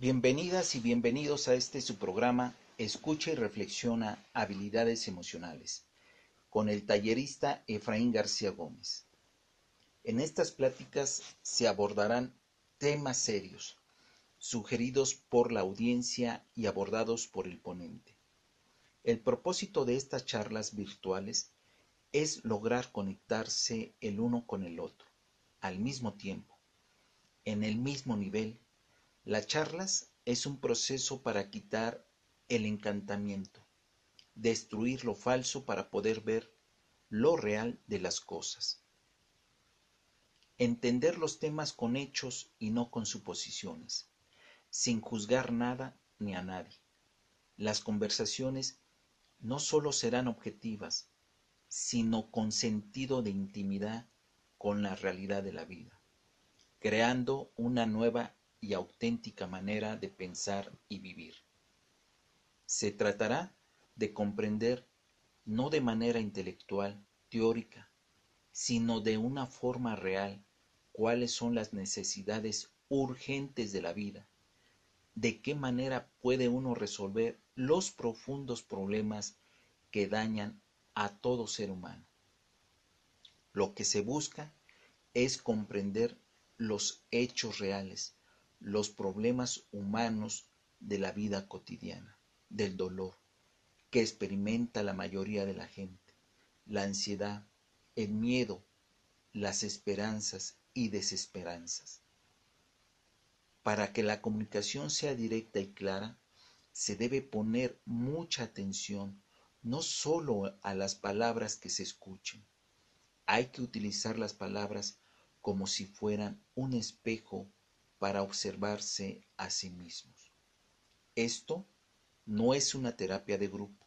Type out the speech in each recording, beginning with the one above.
Bienvenidas y bienvenidos a este su programa Escucha y reflexiona habilidades emocionales con el tallerista Efraín García Gómez. En estas pláticas se abordarán temas serios, sugeridos por la audiencia y abordados por el ponente. El propósito de estas charlas virtuales es lograr conectarse el uno con el otro, al mismo tiempo, en el mismo nivel. Las charlas es un proceso para quitar el encantamiento, destruir lo falso para poder ver lo real de las cosas. Entender los temas con hechos y no con suposiciones, sin juzgar nada ni a nadie. Las conversaciones no solo serán objetivas, sino con sentido de intimidad con la realidad de la vida, creando una nueva y auténtica manera de pensar y vivir. Se tratará de comprender no de manera intelectual, teórica, sino de una forma real cuáles son las necesidades urgentes de la vida, de qué manera puede uno resolver los profundos problemas que dañan a todo ser humano. Lo que se busca es comprender los hechos reales, los problemas humanos de la vida cotidiana del dolor que experimenta la mayoría de la gente, la ansiedad, el miedo, las esperanzas y desesperanzas. Para que la comunicación sea directa y clara, se debe poner mucha atención no solo a las palabras que se escuchen. Hay que utilizar las palabras como si fueran un espejo para observarse a sí mismos. Esto no es una terapia de grupo.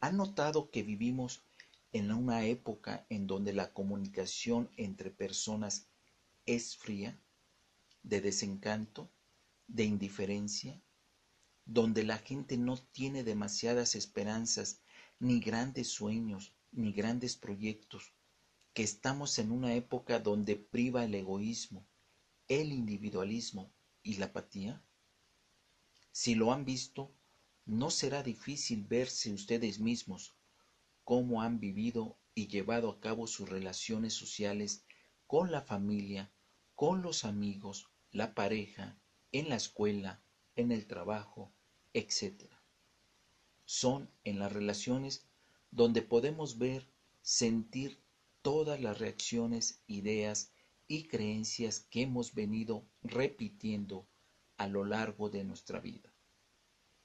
¿Han notado que vivimos en una época en donde la comunicación entre personas es fría, de desencanto, de indiferencia, donde la gente no tiene demasiadas esperanzas, ni grandes sueños, ni grandes proyectos, que estamos en una época donde priva el egoísmo, el individualismo y la apatía? Si lo han visto, no será difícil verse ustedes mismos cómo han vivido y llevado a cabo sus relaciones sociales con la familia, con los amigos, la pareja, en la escuela, en el trabajo, etc. Son en las relaciones donde podemos ver, sentir todas las reacciones, ideas y creencias que hemos venido repitiendo a lo largo de nuestra vida,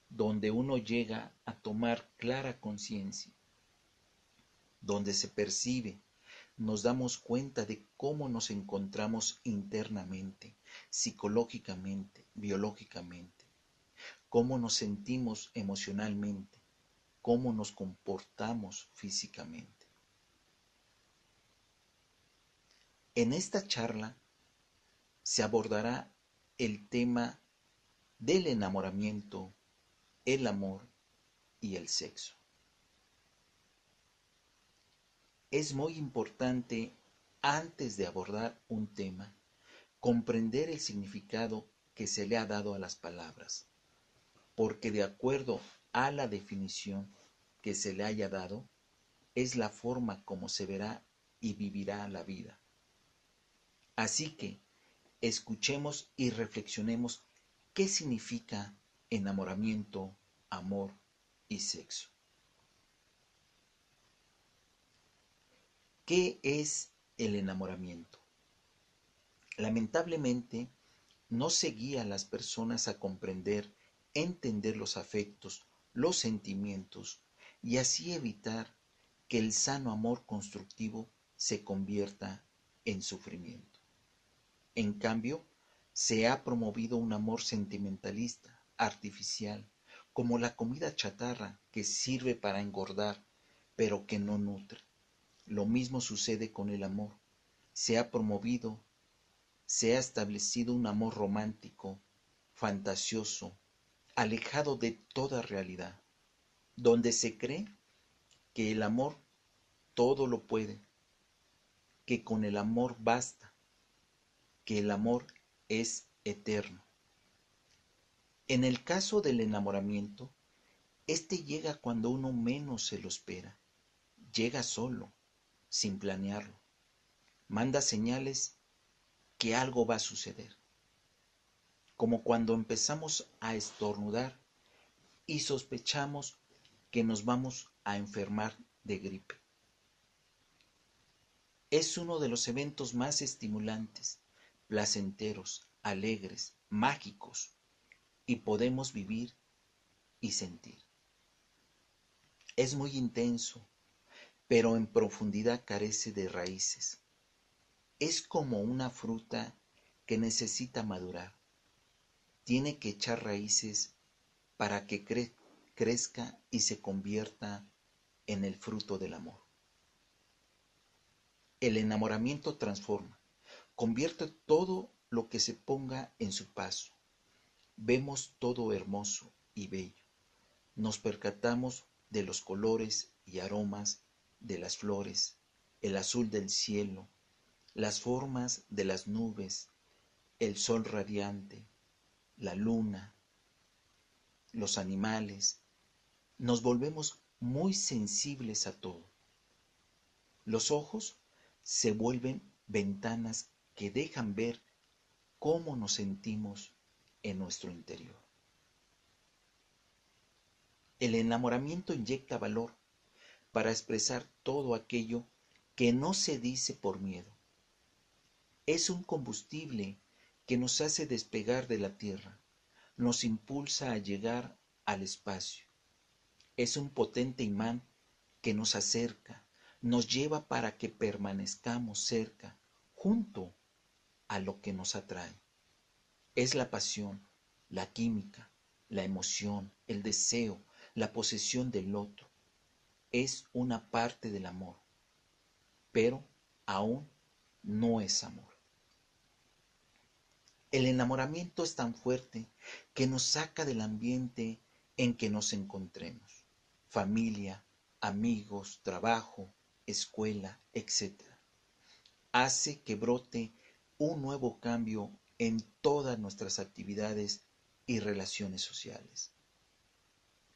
donde uno llega a tomar clara conciencia, donde se percibe, nos damos cuenta de cómo nos encontramos internamente, psicológicamente, biológicamente, cómo nos sentimos emocionalmente, cómo nos comportamos físicamente. En esta charla se abordará el tema del enamoramiento, el amor y el sexo. Es muy importante, antes de abordar un tema, comprender el significado que se le ha dado a las palabras, porque de acuerdo a la definición que se le haya dado, es la forma como se verá y vivirá la vida. Así que, escuchemos y reflexionemos qué significa enamoramiento, amor y sexo. ¿Qué es el enamoramiento? Lamentablemente, no se guía a las personas a comprender, entender los afectos, los sentimientos y así evitar que el sano amor constructivo se convierta en sufrimiento. En cambio, se ha promovido un amor sentimentalista, artificial, como la comida chatarra que sirve para engordar, pero que no nutre. Lo mismo sucede con el amor. Se ha promovido, se ha establecido un amor romántico, fantasioso, alejado de toda realidad, donde se cree que el amor todo lo puede, que con el amor basta, que el amor es eterno. En el caso del enamoramiento, este llega cuando uno menos se lo espera. Llega solo, sin planearlo. Manda señales que algo va a suceder. Como cuando empezamos a estornudar y sospechamos que nos vamos a enfermar de gripe. Es uno de los eventos más estimulantes, placenteros, alegres, mágicos, y podemos vivir y sentir. Es muy intenso, pero en profundidad carece de raíces. Es como una fruta que necesita madurar. Tiene que echar raíces para que crezca y se convierta en el fruto del amor. El enamoramiento transforma, convierte todo lo que se ponga en su paso. Vemos todo hermoso y bello. Nos percatamos de los colores y aromas de las flores, el azul del cielo, las formas de las nubes, el sol radiante, la luna, los animales. Nos volvemos muy sensibles a todo. Los ojos se vuelven ventanas que dejan ver cómo nos sentimos en nuestro interior. El enamoramiento inyecta valor para expresar todo aquello que no se dice por miedo. Es un combustible que nos hace despegar de la tierra, nos impulsa a llegar al espacio. Es un potente imán que nos acerca, nos lleva para que permanezcamos cerca, junto a lo que nos atrae. Es la pasión, la química, la emoción, el deseo, la posesión del otro. Es una parte del amor, pero aún no es amor. El enamoramiento es tan fuerte que nos saca del ambiente en que nos encontremos, familia, amigos, trabajo, escuela, etc. Hace que brote un nuevo cambio en todas nuestras actividades y relaciones sociales.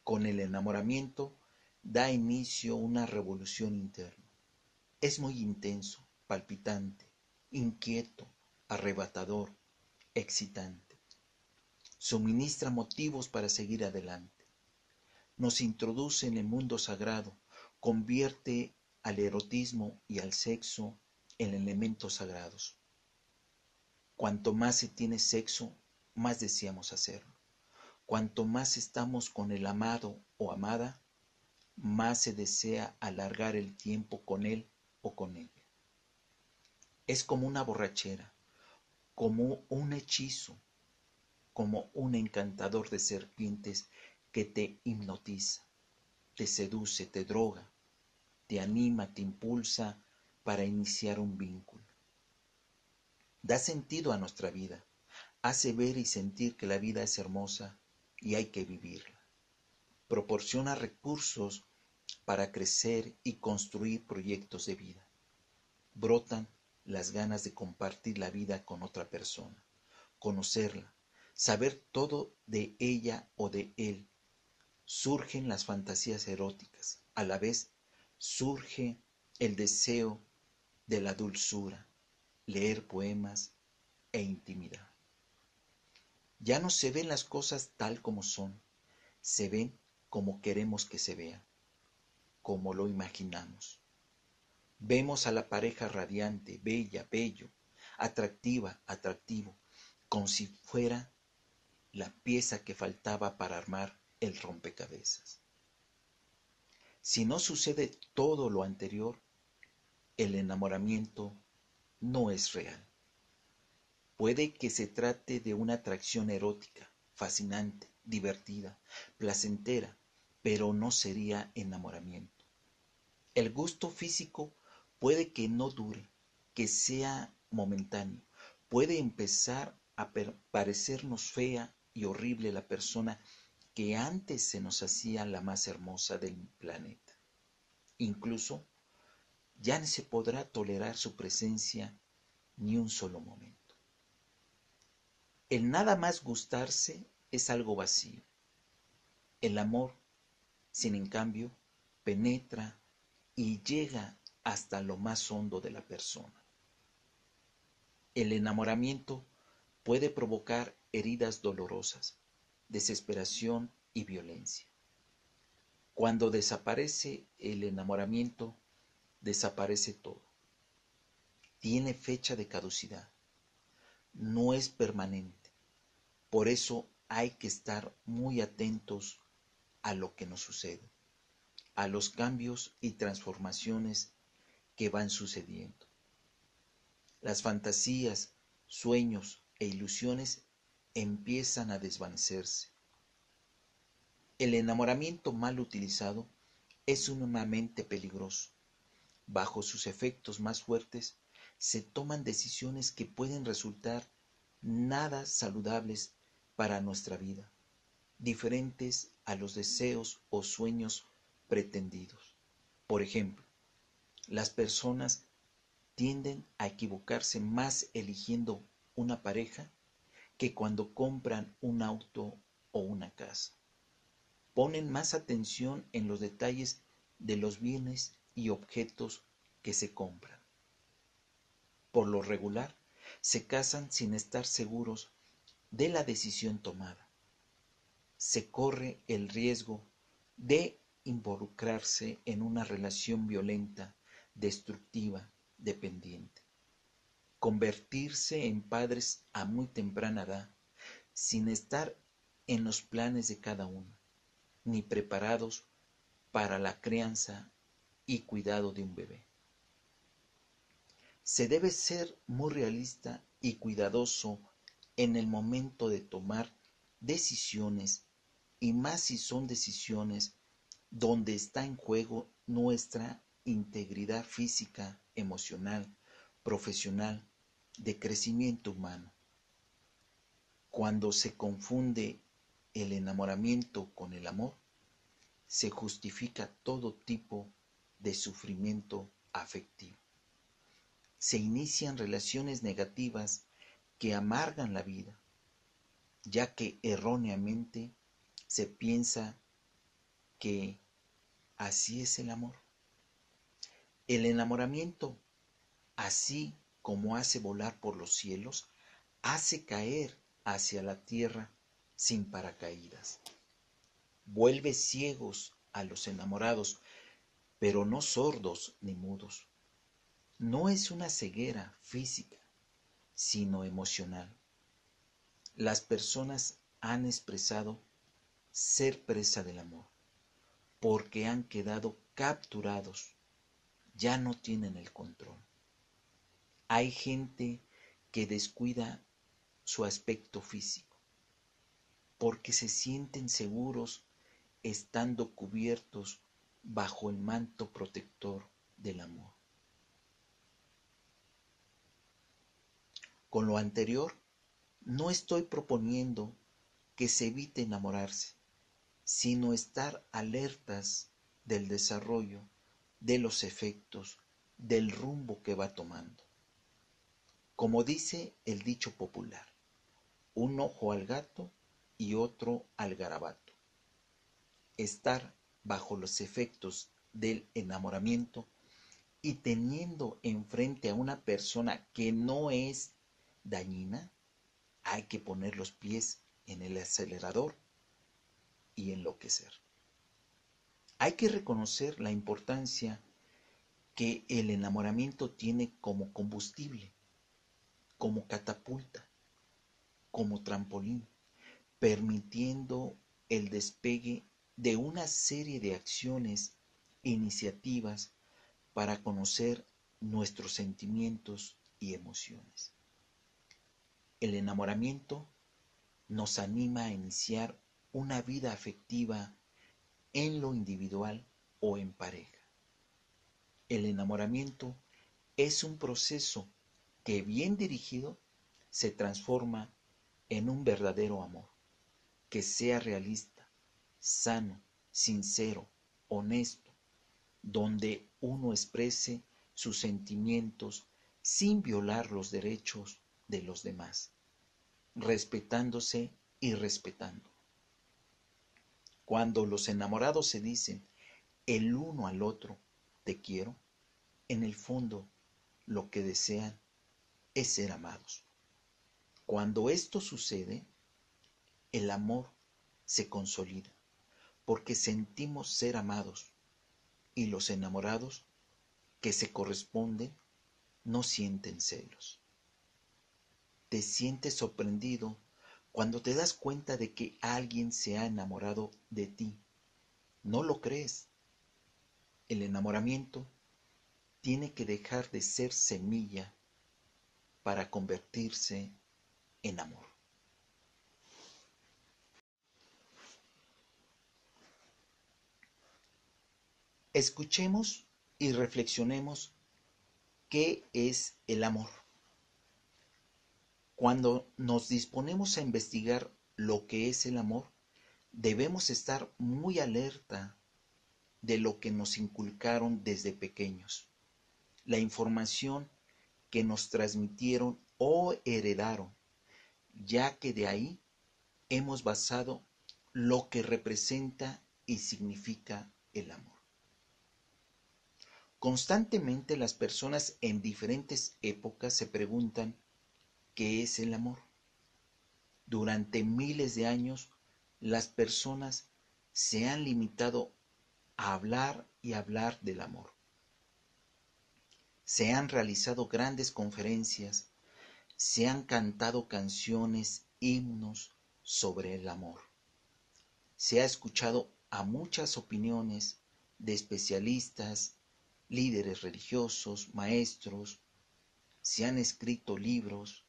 Con el enamoramiento da inicio una revolución interna. Es muy intenso, palpitante, inquieto, arrebatador, excitante. Suministra motivos para seguir adelante. Nos introduce en el mundo sagrado, convierte al erotismo y al sexo en elementos sagrados. Cuanto más se tiene sexo, más deseamos hacerlo. Cuanto más estamos con el amado o amada, más se desea alargar el tiempo con él o con ella. Es como una borrachera, como un hechizo, como un encantador de serpientes que te hipnotiza, te seduce, te droga, te anima, te impulsa para iniciar un vínculo. Da sentido a nuestra vida, hace ver y sentir que la vida es hermosa y hay que vivirla. Proporciona recursos para crecer y construir proyectos de vida. Brotan las ganas de compartir la vida con otra persona, conocerla, saber todo de ella o de él. Surgen las fantasías eróticas, a la vez surge el deseo de la dulzura, leer poemas e intimidad. Ya no se ven las cosas tal como son, se ven como queremos que se vean, como lo imaginamos. Vemos a la pareja radiante, bella, bello, atractiva, atractivo, como si fuera la pieza que faltaba para armar el rompecabezas. Si no sucede todo lo anterior, el enamoramiento no es real. Puede que se trate de una atracción erótica, fascinante, divertida, placentera, pero no sería enamoramiento. El gusto físico Puede que no dure, que sea momentáneo. Puede empezar a parecernos fea y horrible la persona que antes se nos hacía la más hermosa del planeta. Incluso ya no se podrá tolerar su presencia ni un solo momento. El nada más gustarse es algo vacío. El amor, sin en cambio, penetra y llega hasta lo más hondo de la persona. El enamoramiento puede provocar heridas dolorosas, desesperación y violencia. Cuando desaparece el enamoramiento, desaparece todo. Tiene fecha de caducidad. No es permanente. Por eso hay que estar muy atentos a lo que nos sucede, a los cambios y transformaciones que van sucediendo. Las fantasías, sueños e ilusiones empiezan a desvanecerse. El enamoramiento mal utilizado es sumamente peligroso. Bajo sus efectos más fuertes se toman decisiones que pueden resultar nada saludables para nuestra vida, diferentes a los deseos o sueños pretendidos. Por ejemplo, las personas tienden a equivocarse más eligiendo una pareja que cuando compran un auto o una casa. Ponen más atención en los detalles de los bienes y objetos que se compran. Por lo regular, se casan sin estar seguros de la decisión tomada. Se corre el riesgo de involucrarse en una relación violenta, destructiva, dependiente. Convertirse en padres a muy temprana edad, sin estar en los planes de cada uno, ni preparados para la crianza y cuidado de un bebé. Se debe ser muy realista y cuidadoso en el momento de tomar decisiones y más si son decisiones donde está en juego nuestra integridad física, emocional, profesional, de crecimiento humano. Cuando se confunde el enamoramiento con el amor, se justifica todo tipo de sufrimiento afectivo. Se inician relaciones negativas que amargan la vida, ya que erróneamente se piensa que así es el amor. El enamoramiento, así como hace volar por los cielos, hace caer hacia la tierra sin paracaídas. Vuelve ciegos a los enamorados, pero no sordos ni mudos. No es una ceguera física, sino emocional. Las personas han expresado ser presa del amor, porque han quedado capturados ya no tienen el control. Hay gente que descuida su aspecto físico porque se sienten seguros estando cubiertos bajo el manto protector del amor. Con lo anterior, no estoy proponiendo que se evite enamorarse, sino estar alertas del desarrollo de los efectos del rumbo que va tomando. Como dice el dicho popular, un ojo al gato y otro al garabato. Estar bajo los efectos del enamoramiento y teniendo enfrente a una persona que no es dañina, hay que poner los pies en el acelerador y enloquecer. Hay que reconocer la importancia que el enamoramiento tiene como combustible, como catapulta, como trampolín, permitiendo el despegue de una serie de acciones e iniciativas para conocer nuestros sentimientos y emociones. El enamoramiento nos anima a iniciar una vida afectiva en lo individual o en pareja. El enamoramiento es un proceso que bien dirigido se transforma en un verdadero amor, que sea realista, sano, sincero, honesto, donde uno exprese sus sentimientos sin violar los derechos de los demás, respetándose y respetando. Cuando los enamorados se dicen el uno al otro, te quiero, en el fondo lo que desean es ser amados. Cuando esto sucede, el amor se consolida, porque sentimos ser amados, y los enamorados que se corresponden no sienten celos. Te sientes sorprendido cuando te das cuenta de que alguien se ha enamorado de ti. No lo crees. El enamoramiento tiene que dejar de ser semilla para convertirse en amor. Escuchemos y reflexionemos qué es el amor. Cuando nos disponemos a investigar lo que es el amor, debemos estar muy alerta de lo que nos inculcaron desde pequeños la información que nos transmitieron o heredaron, ya que de ahí hemos basado lo que representa y significa el amor. Constantemente las personas en diferentes épocas se preguntan qué es el amor. Durante miles de años las personas se han limitado a hablar y hablar del amor se han realizado grandes conferencias, se han cantado canciones, himnos sobre el amor. Se ha escuchado a muchas opiniones de especialistas, líderes religiosos, maestros, se han escrito libros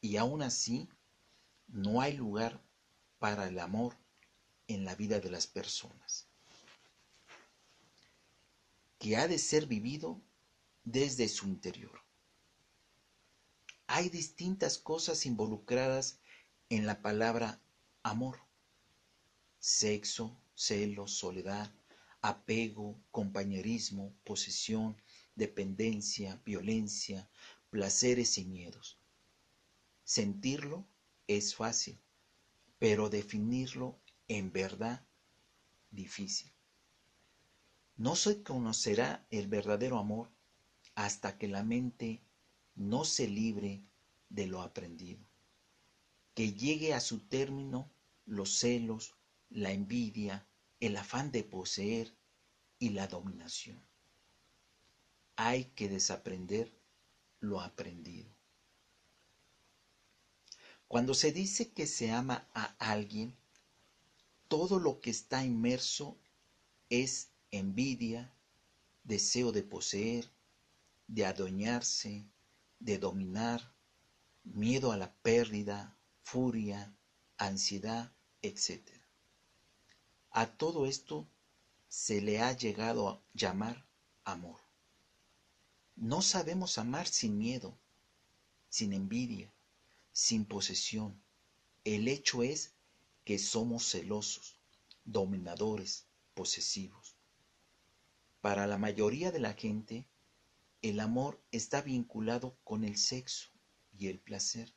y aún así no hay lugar para el amor en la vida de las personas, que ha de ser vivido desde su interior. Hay distintas cosas involucradas en la palabra amor. Sexo, celos, soledad, apego, compañerismo, posesión, dependencia, violencia, placeres y miedos. Sentirlo es fácil, pero definirlo en verdad difícil. No se conocerá el verdadero amor hasta que la mente no se libre de lo aprendido, que llegue a su término los celos, la envidia, el afán de poseer y la dominación. Hay que desaprender lo aprendido. Cuando se dice que se ama a alguien, todo lo que está inmerso es envidia, deseo de poseer, de adueñarse, de dominar, miedo a la pérdida, furia, ansiedad, etc. A todo esto se le ha llegado a llamar amor. No sabemos amar sin miedo, sin envidia, sin posesión. El hecho es que somos celosos, dominadores, posesivos. Para la mayoría de la gente, el amor está vinculado con el sexo y el placer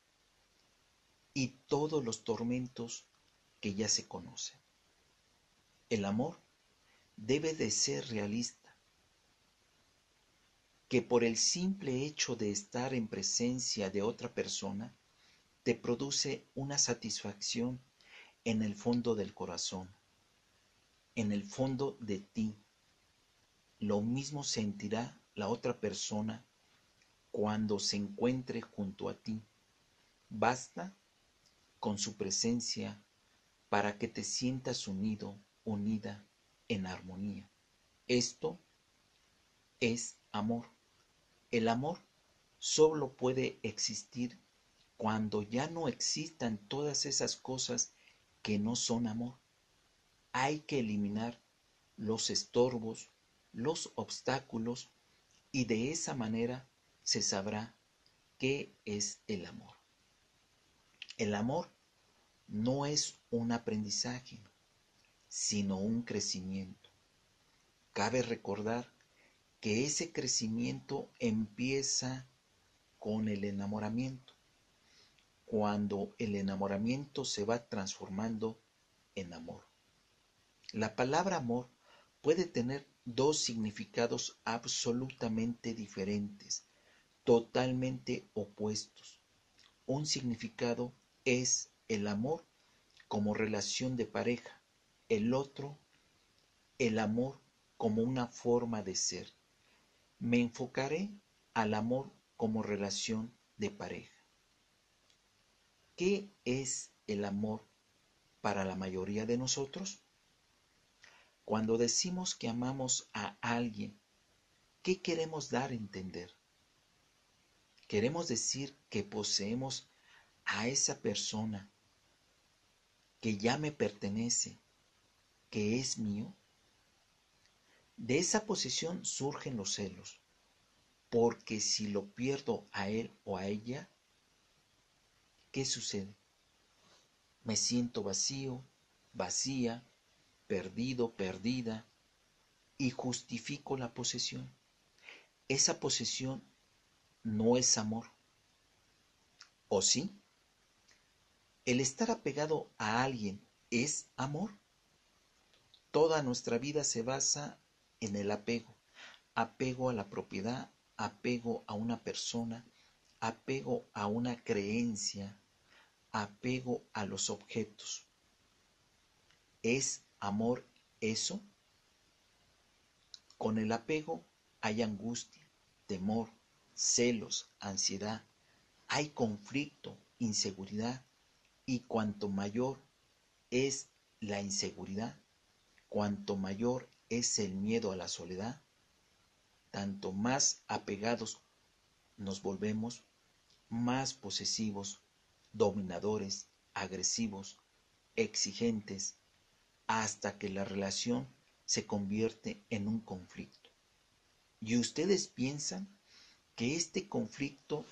y todos los tormentos que ya se conocen. El amor debe de ser realista, que por el simple hecho de estar en presencia de otra persona te produce una satisfacción en el fondo del corazón, en el fondo de ti. Lo mismo sentirá la otra persona cuando se encuentre junto a ti. Basta con su presencia para que te sientas unido, unida en armonía. Esto es amor. El amor solo puede existir cuando ya no existan todas esas cosas que no son amor. Hay que eliminar los estorbos, los obstáculos y de esa manera se sabrá qué es el amor. El amor no es un aprendizaje, sino un crecimiento. Cabe recordar que ese crecimiento empieza con el enamoramiento. cuando el enamoramiento se va transformando en amor. La palabra amor puede tener dos significados absolutamente diferentes, totalmente opuestos. Un significado es el amor como relación de pareja, el otro el amor como una forma de ser. Me enfocaré al amor como relación de pareja. ¿Qué es el amor para la mayoría de nosotros? Cuando decimos que amamos a alguien, ¿qué queremos dar a entender? Queremos decir que poseemos a esa persona que ya me pertenece, que es mío. De esa posición surgen los celos, porque si lo pierdo a él o a ella, ¿qué sucede? Me siento vacío, vacía, perdido, perdida, y justifico la posesión. Esa posesión no es amor. ¿O sí? ¿El estar apegado a alguien es amor? Toda nuestra vida se basa en el apego. Apego a la propiedad, apego a una persona, apego a una creencia, apego a los objetos. ¿Es amor eso? Con el apego hay angustia, temor, celos, ansiedad, hay conflicto, inseguridad, y cuanto mayor es la inseguridad, cuanto mayor es el miedo a la soledad, tanto más apegados nos volvemos, más posesivos, dominadores, agresivos, exigentes, hasta que la relación se convierte en un conflicto. Y ustedes piensan que este conflicto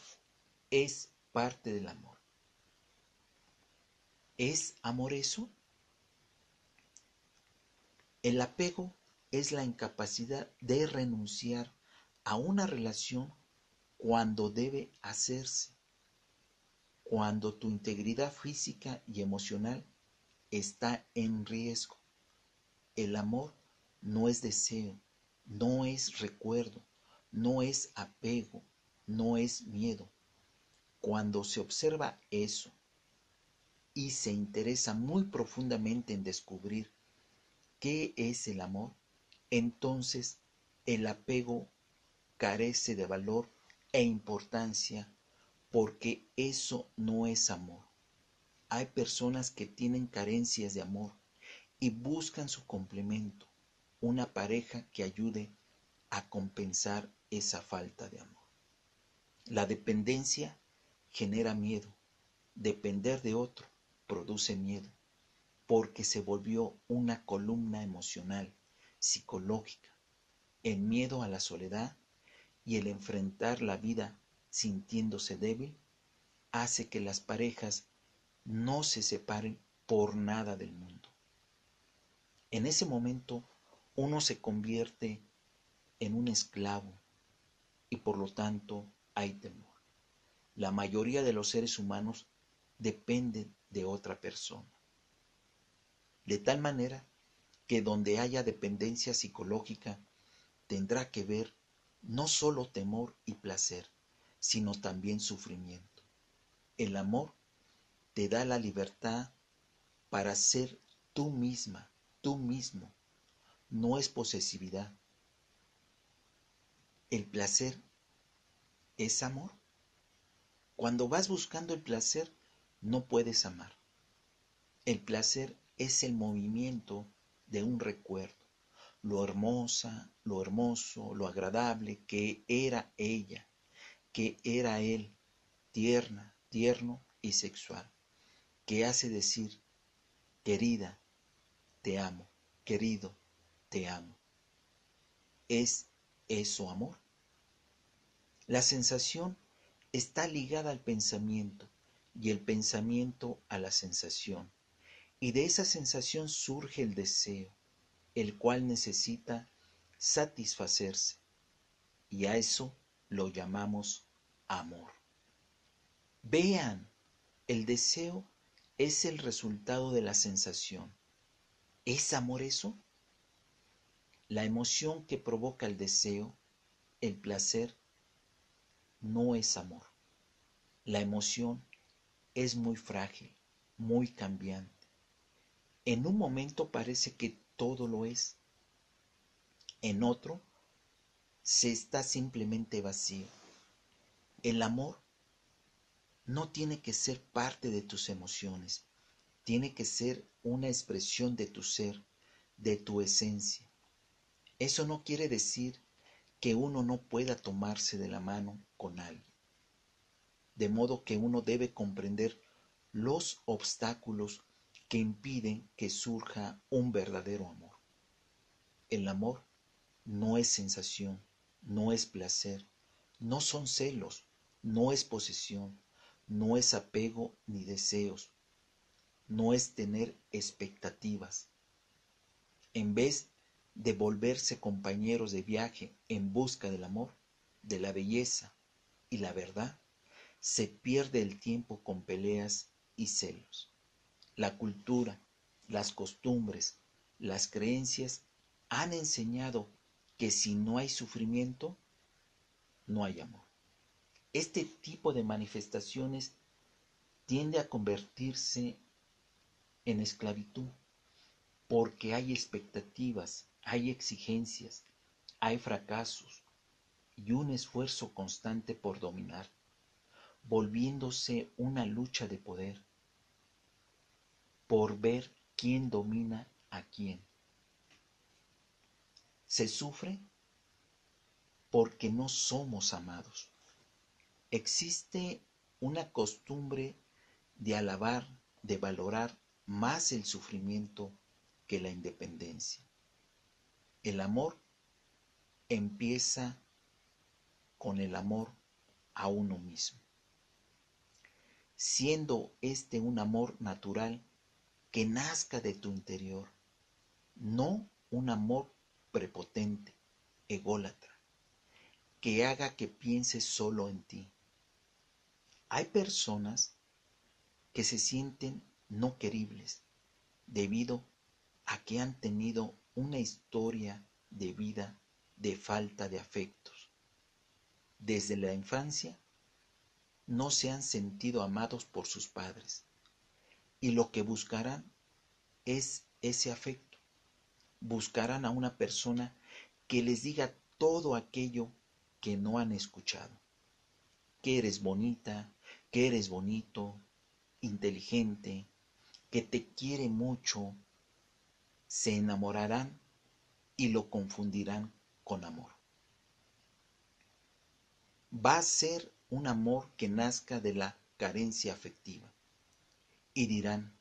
es parte del amor. ¿Es amor eso? El apego es la incapacidad de renunciar a una relación cuando debe hacerse, cuando tu integridad física y emocional está en riesgo. El amor no es deseo, no es recuerdo, no es apego, no es miedo. Cuando se observa eso y se interesa muy profundamente en descubrir qué es el amor, entonces el apego carece de valor e importancia porque eso no es amor. Hay personas que tienen carencias de amor y buscan su complemento, una pareja que ayude a compensar esa falta de amor. La dependencia genera miedo. Depender de otro produce miedo porque se volvió una columna emocional psicológica, el miedo a la soledad y el enfrentar la vida sintiéndose débil hace que las parejas no se separen por nada del mundo. En ese momento uno se convierte en un esclavo y por lo tanto hay temor. La mayoría de los seres humanos dependen de otra persona. De tal manera que donde haya dependencia psicológica tendrá que ver no solo temor y placer, sino también sufrimiento. El amor te da la libertad para ser tú misma, tú mismo. No es posesividad. El placer es amor. Cuando vas buscando el placer, no puedes amar. El placer es el movimiento de un recuerdo, lo hermosa, lo hermoso, lo agradable que era ella, que era él, tierna, tierno y sexual, que hace decir, querida, te amo, querido, te amo. ¿Es eso amor? La sensación está ligada al pensamiento y el pensamiento a la sensación y de esa sensación surge el deseo, el cual necesita satisfacerse, y a eso lo llamamos amor. Vean El deseo es el resultado de la sensación. ¿Es amor eso? La emoción que provoca el deseo, el placer, no es amor. La emoción es muy frágil, muy cambiante. En un momento parece que todo lo es. En otro se está simplemente vacío. El amor no tiene que ser parte de tus emociones, tiene que ser una expresión de tu ser, de tu esencia. Eso no quiere decir que uno no pueda tomarse de la mano con alguien. De modo que uno debe comprender los obstáculos que impiden que surja un verdadero amor. El amor no es sensación, no es placer, no son celos, no es posesión, no es apego ni deseos, no es tener expectativas. En vez de volverse compañeros de viaje en busca del amor, de la belleza y la verdad, se pierde el tiempo con peleas y celos. La cultura, las costumbres, las creencias han enseñado que si no hay sufrimiento, no hay amor. Este tipo de manifestaciones tiende a convertirse en esclavitud porque hay expectativas, hay exigencias, hay fracasos y un esfuerzo constante por dominar, volviéndose una lucha de poder por ver quién domina a quién. Se sufre porque no somos amados. Existe una costumbre de alabar, de valorar más el sufrimiento que la independencia. El amor empieza con el amor a uno mismo, siendo este un amor natural que nazca de tu interior, no un amor prepotente, ególatra, que haga que pienses solo en ti. Hay personas que se sienten no queribles debido a que han tenido una historia de vida de falta de afectos. Desde la infancia no se han sentido amados por sus padres y lo que buscarán es ese afecto. Buscarán a una persona que les diga todo aquello que no han escuchado. Que eres bonita, que eres bonito, inteligente, que te quiere mucho, se enamorarán y lo confundirán con amor. Va a ser un amor que nazca de la carencia afectiva. Y dirán,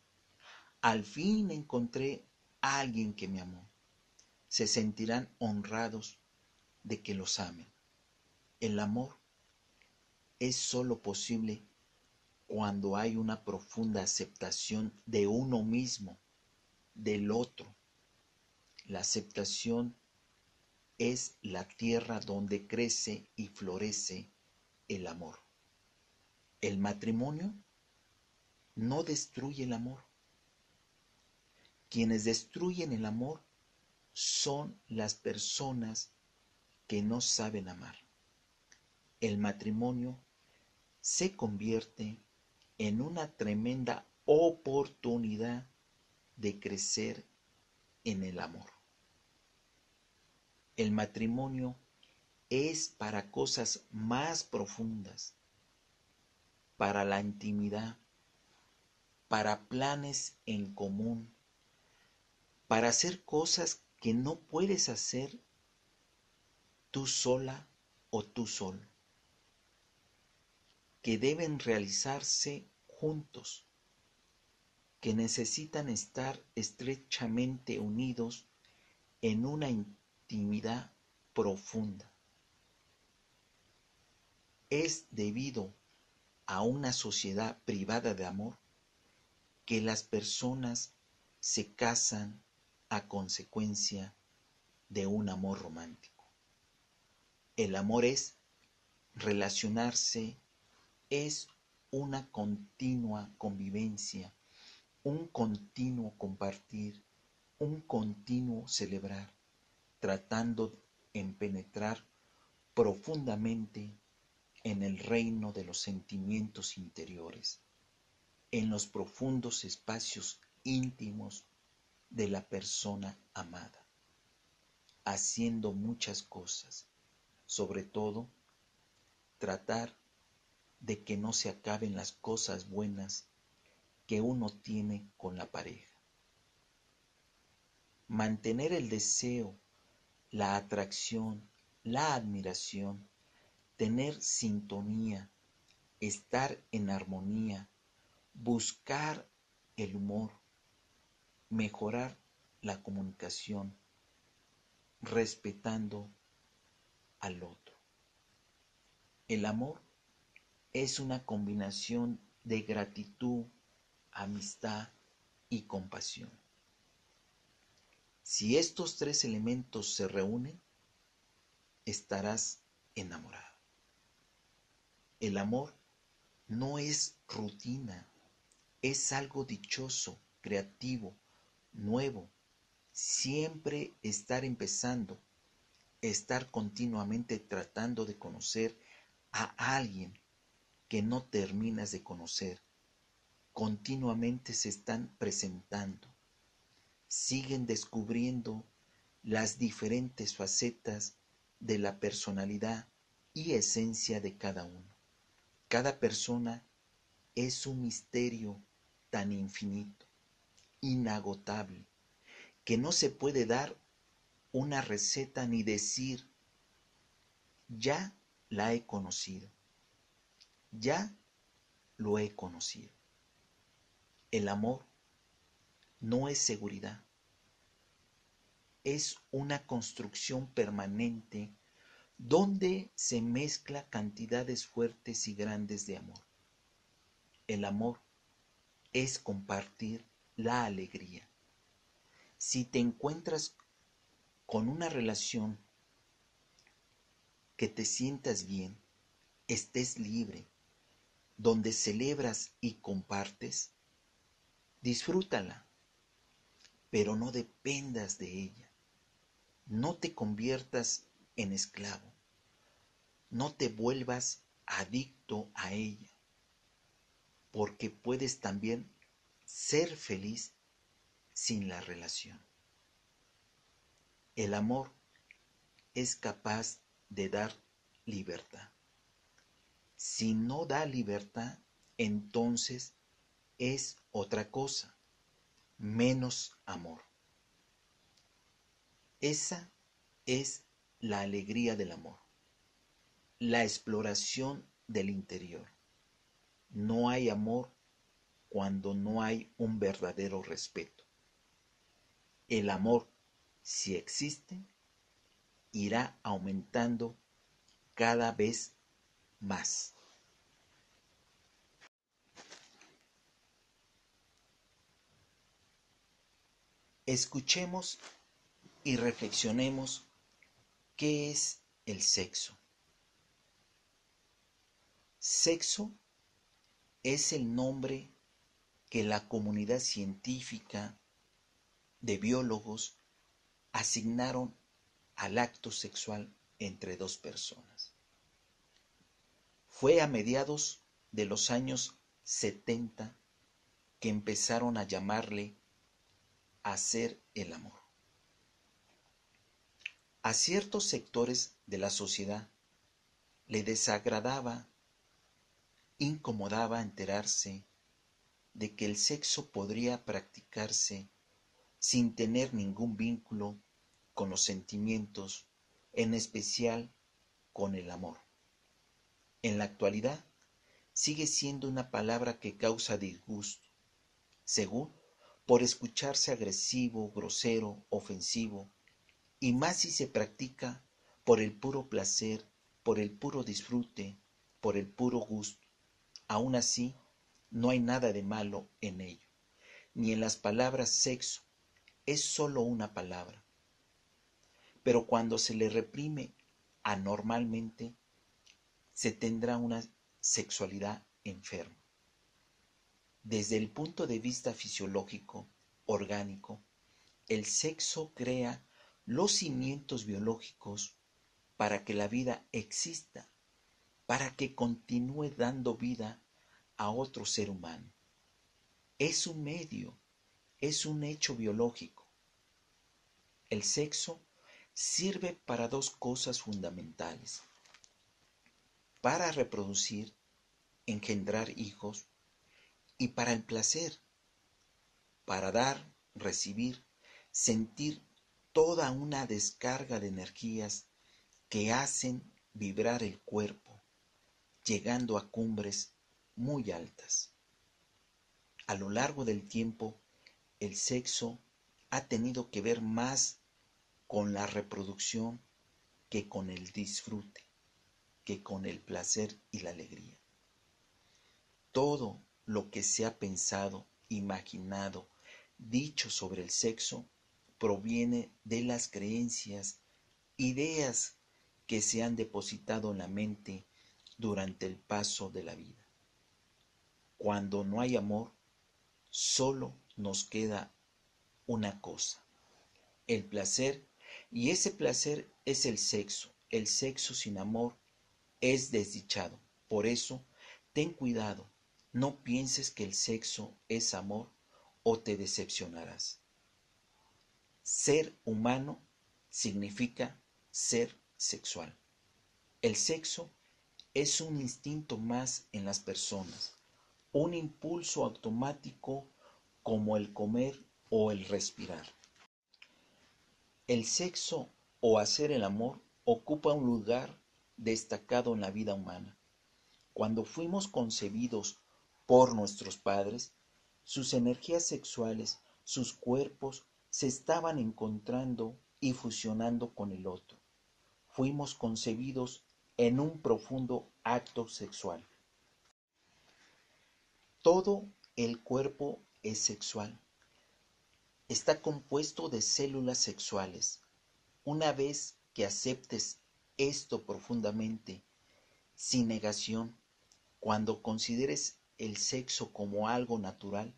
al fin encontré a alguien que me amó. Se sentirán honrados de que los amen. El amor es sólo posible cuando hay una profunda aceptación de uno mismo, del otro. La aceptación es la tierra donde crece y florece el amor. El matrimonio no destruye el amor. Quienes destruyen el amor son las personas que no saben amar. El matrimonio se convierte en una tremenda oportunidad de crecer en el amor. El matrimonio es para cosas más profundas, para la intimidad, para planes en común, para hacer cosas que no puedes hacer tú sola o tú solo, que deben realizarse juntos, que necesitan estar estrechamente unidos en una intimidad profunda. Es debido a una sociedad privada de amor que las personas se casan a consecuencia de un amor romántico. El amor es relacionarse, es una continua convivencia, un continuo compartir, un continuo celebrar, tratando en penetrar profundamente en el reino de los sentimientos interiores, en los profundos espacios íntimos de la persona amada, haciendo muchas cosas, sobre todo tratar de que no se acaben las cosas buenas que uno tiene con la pareja. Mantener el deseo, la atracción, la admiración, tener sintonía, estar en armonía, buscar el humor, mejorar la comunicación, respetando al otro. El amor es una combinación de gratitud, amistad y compasión. Si estos tres elementos se reúnen, estarás enamorado. El amor no es rutina, es algo dichoso, creativo, nuevo. Siempre estar empezando, estar continuamente tratando de conocer a alguien que no terminas de conocer. Continuamente se están presentando. Siguen descubriendo las diferentes facetas de la personalidad y esencia de cada uno. Cada persona es un misterio tan infinito, inagotable, que no se puede dar una receta ni decir, ya la he conocido, ya lo he conocido. El amor no es seguridad, es una construcción permanente donde se mezcla cantidades fuertes y grandes de amor. El amor es compartir la alegría. Si te encuentras con una relación que te sientas bien, estés libre, donde celebras y compartes, disfrútala, pero no dependas de ella. No te conviertas en esclavo. No te vuelvas adicto a ella, porque puedes también ser feliz sin la relación. El amor es capaz de dar libertad. Si no da libertad, entonces es otra cosa, menos amor. Esa es la alegría del amor, la exploración del interior. No hay amor cuando no hay un verdadero respeto. El amor, si existe, irá aumentando cada vez más. Escuchemos y reflexionemos ¿Qué es el sexo? Sexo es el nombre que la comunidad científica de biólogos asignaron al acto sexual entre dos personas. Fue a mediados de los años 70 que empezaron a llamarle hacer el amor. A ciertos sectores de la sociedad le desagradaba, incomodaba enterarse de que el sexo podría practicarse sin tener ningún vínculo con los sentimientos, en especial con el amor. En la actualidad sigue siendo una palabra que causa disgusto, según por escucharse agresivo, grosero, ofensivo, y más si se practica por el puro placer, por el puro disfrute, por el puro gusto. Aún así, no hay nada de malo en ello, ni en las palabras sexo, es sólo una palabra. Pero cuando se le reprime anormalmente, se tendrá una sexualidad enferma. Desde el punto de vista fisiológico, orgánico, el sexo crea los cimientos biológicos para que la vida exista, para que continúe dando vida a otro ser humano. Es un medio, es un hecho biológico. El sexo sirve para dos cosas fundamentales. Para reproducir, engendrar hijos y para el placer, para dar, recibir, sentir toda una descarga de energías que hacen vibrar el cuerpo, llegando a cumbres muy altas. A lo largo del tiempo, el sexo ha tenido que ver más con la reproducción que con el disfrute, que con el placer y la alegría. Todo lo que se ha pensado, imaginado, dicho sobre el sexo proviene de las creencias, ideas que se han depositado en la mente durante el paso de la vida. Cuando no hay amor, solo nos queda una cosa, el placer y ese placer es el sexo. El sexo sin amor es desdichado. Por eso, ten cuidado. No pienses que el sexo es amor o te decepcionarás. Ser humano significa ser sexual. El sexo es un instinto más en las personas, un impulso automático como el comer o el respirar. El sexo o hacer el amor ocupa un lugar destacado en la vida humana. Cuando fuimos concebidos por nuestros padres, sus energías sexuales, sus cuerpos, se estaban encontrando y fusionando con el otro. Fuimos concebidos en un profundo acto sexual. Todo el cuerpo es sexual está compuesto de células sexuales. Una vez que aceptes esto profundamente, sin negación, cuando consideres el sexo como algo natural,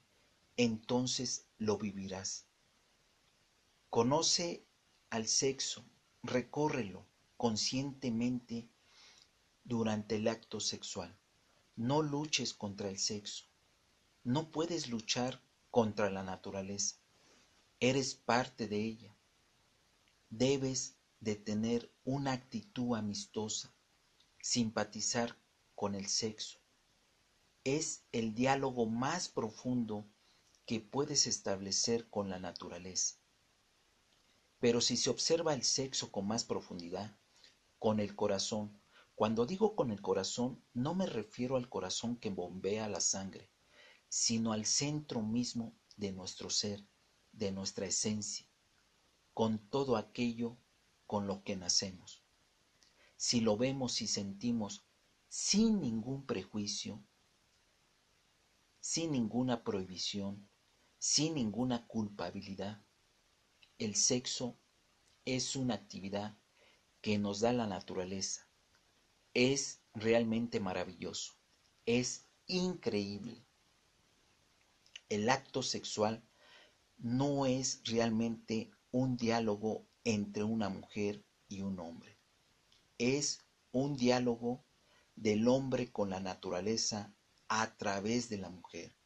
entonces lo vivirás. Conoce al sexo, recórrelo conscientemente durante el acto sexual. No luches contra el sexo. No puedes luchar contra la naturaleza. Eres parte de ella. Debes de tener una actitud amistosa, simpatizar con el sexo. Es el diálogo más profundo que puedes establecer con la naturaleza. Pero si se observa el sexo con más profundidad, con el corazón, cuando digo con el corazón, no me refiero al corazón que bombea la sangre, sino al centro mismo de nuestro ser, de nuestra esencia, con todo aquello con lo que nacemos. Si lo vemos y sentimos sin ningún prejuicio, sin ninguna prohibición, sin ninguna culpabilidad, el sexo es una actividad que nos da la naturaleza. Es realmente maravilloso, es increíble. El acto sexual no es realmente un diálogo entre una mujer y un hombre. Es un diálogo del hombre con la naturaleza a través de la mujer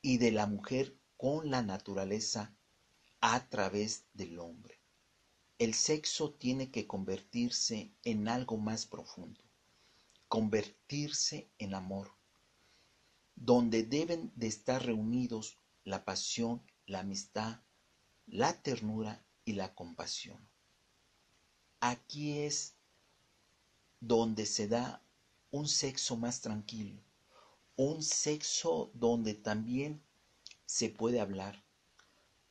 y de la mujer con la naturaleza a través del hombre. El sexo tiene que convertirse en algo más profundo, convertirse en amor, donde deben de estar reunidos la pasión la amistad, la ternura y la compasión. Aquí es donde se da un sexo más tranquilo, un sexo donde también se puede hablar.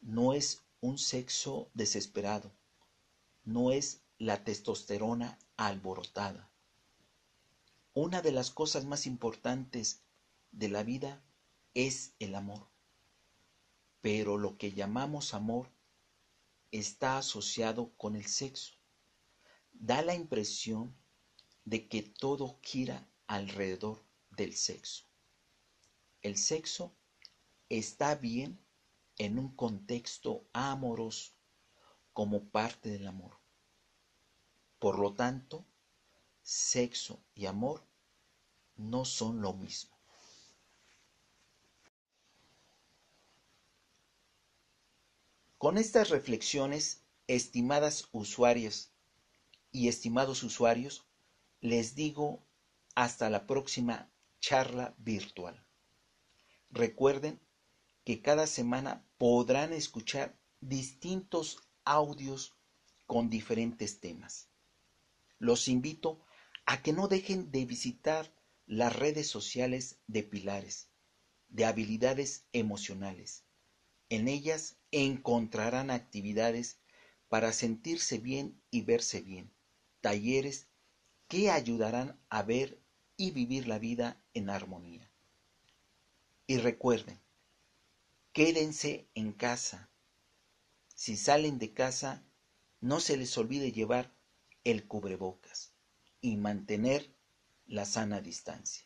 No es un sexo desesperado, no es la testosterona alborotada. Una de las cosas más importantes de la vida es el amor. Pero lo que llamamos amor está asociado con el sexo. Da la impresión de que todo gira alrededor del sexo. El sexo está bien en un contexto amoroso como parte del amor. Por lo tanto, sexo y amor no son lo mismo. Con estas reflexiones, estimadas usuarias y estimados usuarios, les digo hasta la próxima charla virtual. Recuerden que cada semana podrán escuchar distintos audios con diferentes temas. Los invito a que no dejen de visitar las redes sociales de Pilares, de habilidades emocionales. En ellas encontrarán actividades para sentirse bien y verse bien, talleres que ayudarán a ver y vivir la vida en armonía. Y recuerden, quédense en casa. Si salen de casa, no se les olvide llevar el cubrebocas y mantener la sana distancia.